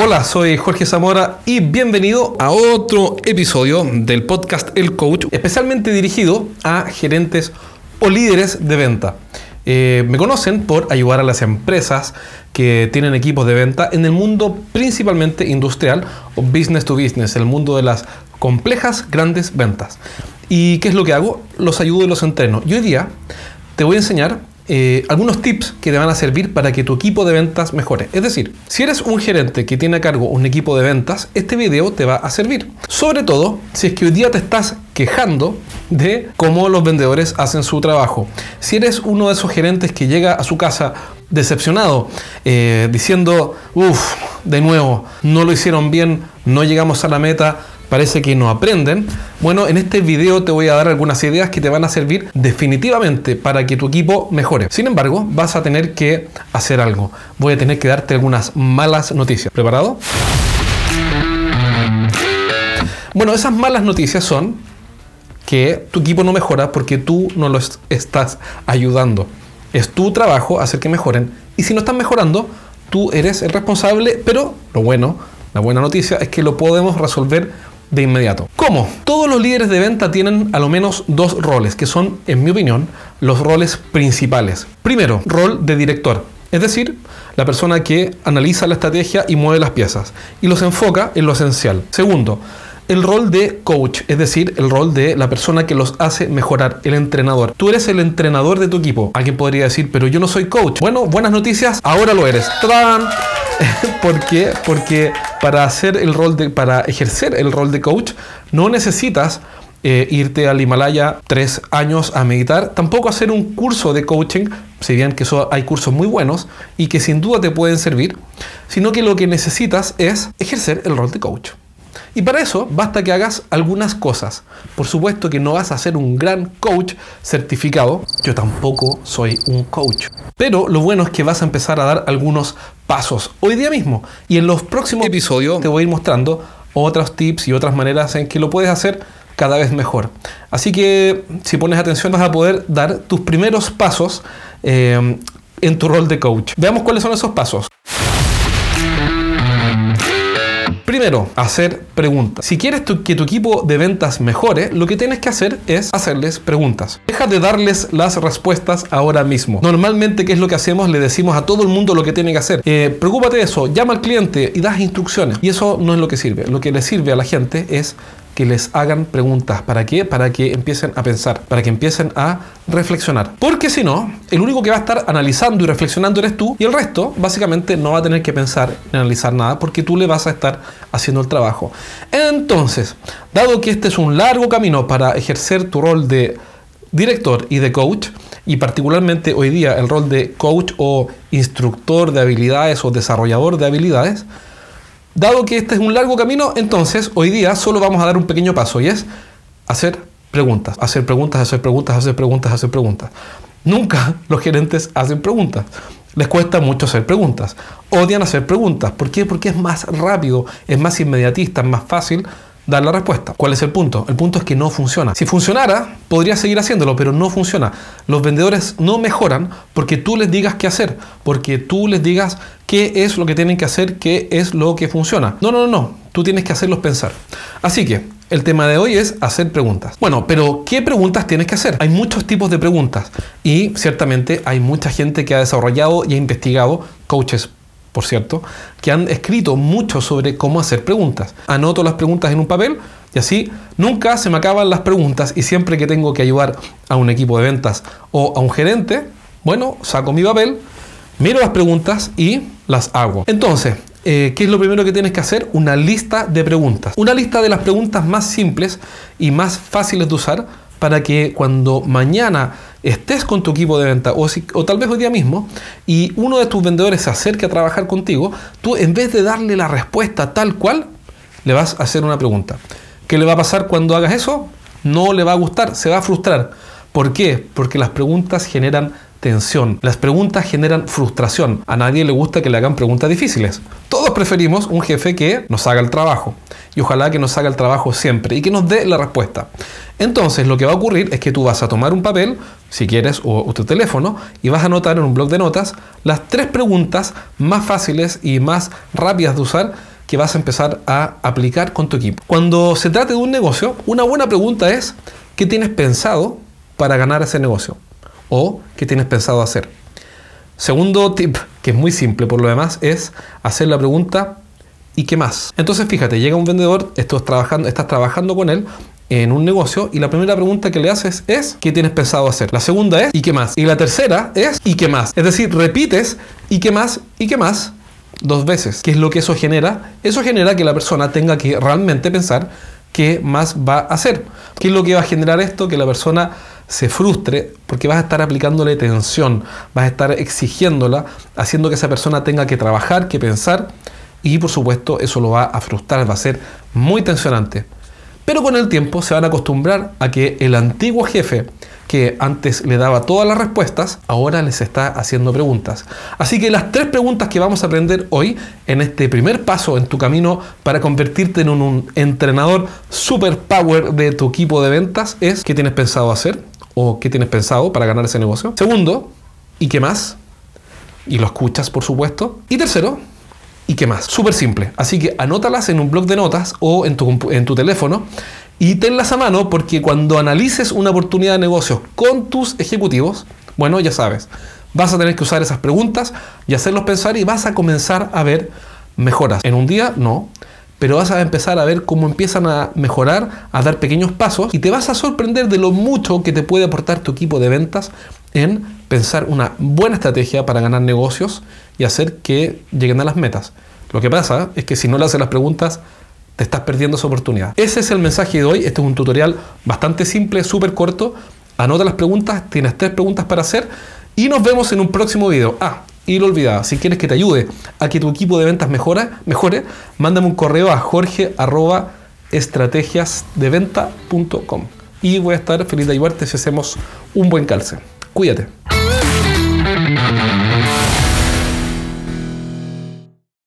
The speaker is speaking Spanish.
Hola, soy Jorge Zamora y bienvenido a otro episodio del podcast El Coach, especialmente dirigido a gerentes o líderes de venta. Eh, me conocen por ayudar a las empresas que tienen equipos de venta en el mundo principalmente industrial o business to business, el mundo de las complejas grandes ventas. ¿Y qué es lo que hago? Los ayudo y los entreno. Y hoy día te voy a enseñar eh, algunos tips que te van a servir para que tu equipo de ventas mejore. Es decir, si eres un gerente que tiene a cargo un equipo de ventas, este video te va a servir. Sobre todo si es que hoy día te estás quejando de cómo los vendedores hacen su trabajo. Si eres uno de esos gerentes que llega a su casa decepcionado, eh, diciendo, uff, de nuevo, no lo hicieron bien, no llegamos a la meta, parece que no aprenden. Bueno, en este video te voy a dar algunas ideas que te van a servir definitivamente para que tu equipo mejore. Sin embargo, vas a tener que hacer algo. Voy a tener que darte algunas malas noticias. ¿Preparado? Bueno, esas malas noticias son que tu equipo no mejora porque tú no lo estás ayudando. Es tu trabajo hacer que mejoren y si no están mejorando, tú eres el responsable, pero lo bueno, la buena noticia es que lo podemos resolver de inmediato. ¿Cómo? Todos los líderes de venta tienen a lo menos dos roles, que son, en mi opinión, los roles principales. Primero, rol de director. Es decir, la persona que analiza la estrategia y mueve las piezas y los enfoca en lo esencial. Segundo, el rol de coach, es decir, el rol de la persona que los hace mejorar, el entrenador. Tú eres el entrenador de tu equipo. Alguien podría decir, pero yo no soy coach. Bueno, buenas noticias, ahora lo eres. ¡Tran! ¿Por qué? Porque para hacer el rol de, para ejercer el rol de coach, no necesitas eh, irte al Himalaya tres años a meditar, tampoco hacer un curso de coaching, si bien que eso hay cursos muy buenos y que sin duda te pueden servir, sino que lo que necesitas es ejercer el rol de coach. Y para eso basta que hagas algunas cosas. Por supuesto que no vas a ser un gran coach certificado. Yo tampoco soy un coach. Pero lo bueno es que vas a empezar a dar algunos pasos hoy día mismo. Y en los próximos episodios te voy a ir mostrando otros tips y otras maneras en que lo puedes hacer cada vez mejor. Así que si pones atención vas a poder dar tus primeros pasos eh, en tu rol de coach. Veamos cuáles son esos pasos. Primero, hacer preguntas. Si quieres que tu equipo de ventas mejore, lo que tienes que hacer es hacerles preguntas. Deja de darles las respuestas ahora mismo. Normalmente, ¿qué es lo que hacemos? Le decimos a todo el mundo lo que tiene que hacer. Eh, preocúpate de eso, llama al cliente y das instrucciones. Y eso no es lo que sirve. Lo que le sirve a la gente es que les hagan preguntas. ¿Para? Para que empiecen a pensar, para que empiecen a reflexionar. Porque si no, el único que va a estar analizando y reflexionando eres tú y el resto básicamente no va a tener que pensar ni analizar nada porque tú le vas a estar haciendo el trabajo. Entonces, dado que este es un largo camino para ejercer tu rol de director y de coach, y particularmente hoy día el rol de coach o instructor de habilidades o desarrollador de habilidades, Dado que este es un largo camino, entonces hoy día solo vamos a dar un pequeño paso y es hacer preguntas, hacer preguntas, hacer preguntas, hacer preguntas, hacer preguntas. Nunca los gerentes hacen preguntas. Les cuesta mucho hacer preguntas. Odian hacer preguntas. ¿Por qué? Porque es más rápido, es más inmediatista, es más fácil dar la respuesta. ¿Cuál es el punto? El punto es que no funciona. Si funcionara, podría seguir haciéndolo, pero no funciona. Los vendedores no mejoran porque tú les digas qué hacer, porque tú les digas qué es lo que tienen que hacer, qué es lo que funciona. No, no, no, no. Tú tienes que hacerlos pensar. Así que el tema de hoy es hacer preguntas. Bueno, pero ¿qué preguntas tienes que hacer? Hay muchos tipos de preguntas y ciertamente hay mucha gente que ha desarrollado y ha investigado, coaches por cierto, que han escrito mucho sobre cómo hacer preguntas. Anoto las preguntas en un papel y así nunca se me acaban las preguntas y siempre que tengo que ayudar a un equipo de ventas o a un gerente, bueno, saco mi papel, miro las preguntas y las hago. Entonces, eh, ¿qué es lo primero que tienes que hacer? Una lista de preguntas. Una lista de las preguntas más simples y más fáciles de usar para que cuando mañana estés con tu equipo de venta o, o, tal vez hoy día mismo y uno de tus vendedores se acerque a trabajar contigo, tú en vez de darle la respuesta tal cual, le vas a hacer una pregunta. ¿Qué le va a pasar cuando hagas eso? No le va a gustar, se va a frustrar. ¿Por qué? Porque las preguntas generan tensión. Las preguntas generan frustración. A nadie le gusta que le hagan preguntas difíciles. Preferimos un jefe que nos haga el trabajo. Y ojalá que nos haga el trabajo siempre y que nos dé la respuesta. Entonces lo que va a ocurrir es que tú vas a tomar un papel, si quieres, o, tu teléfono, y vas a anotar en un blog de notas las tres preguntas más fáciles y más rápidas de usar que vas a empezar a aplicar con tu equipo. Cuando se trate de un negocio, una buena pregunta es, ¿qué tienes pensado para ganar ese negocio? ¿O qué tienes pensado hacer? Segundo tip, que es muy simple por lo demás, es hacer la pregunta ¿y qué más? Entonces fíjate, llega un vendedor, estás trabajando, estás trabajando con él en un negocio y la primera pregunta que le haces es ¿qué tienes pensado hacer? La segunda es ¿y qué más? Y la tercera es ¿y qué más? Es decir, repites ¿y qué más? ¿y qué más? dos veces. ¿Qué es lo que eso genera? Eso genera que la persona tenga que realmente pensar qué más va a hacer. ¿Qué es lo que va a generar esto? Que la persona se frustre porque vas a estar aplicándole tensión, vas a estar exigiéndola, haciendo que esa persona tenga que trabajar, que pensar y por supuesto eso lo va a frustrar, va a ser muy tensionante. Pero con el tiempo se van a acostumbrar a que el antiguo jefe que antes le daba todas las respuestas, ahora les está haciendo preguntas. Así que las tres preguntas que vamos a aprender hoy en este primer paso en tu camino para convertirte en un, entrenador super power de tu equipo de ventas es ¿qué tienes pensado hacer? ¿O qué tienes pensado para ganar ese negocio? Segundo, ¿y qué más? Y lo escuchas, por supuesto. Y tercero, ¿Y qué más? Súper simple. Así que anótalas en un blog de notas o en tu, en tu teléfono y tenlas a mano porque cuando analices una oportunidad de negocio con tus ejecutivos, bueno, ya sabes, vas a tener que usar esas preguntas y hacerlos pensar y vas a comenzar a ver mejoras. En un día, no, pero vas a empezar a ver cómo empiezan a mejorar, a dar pequeños pasos y te vas a sorprender de lo mucho que te puede aportar tu equipo de ventas en pensar una buena estrategia para ganar negocios y hacer que lleguen a las metas. Lo que pasa es que si no le haces las preguntas, te estás perdiendo esa oportunidad. Ese es el mensaje de hoy. Este es un tutorial bastante simple, súper corto. Anota las preguntas, tienes tres preguntas para hacer y nos vemos en un próximo video. Ah, y lo si quieres que te ayude a que tu equipo de ventas mejore, mándame un correo a jorge estrategiasdeventa.com y voy a estar feliz de ayudarte si hacemos un buen calce. Cuídate.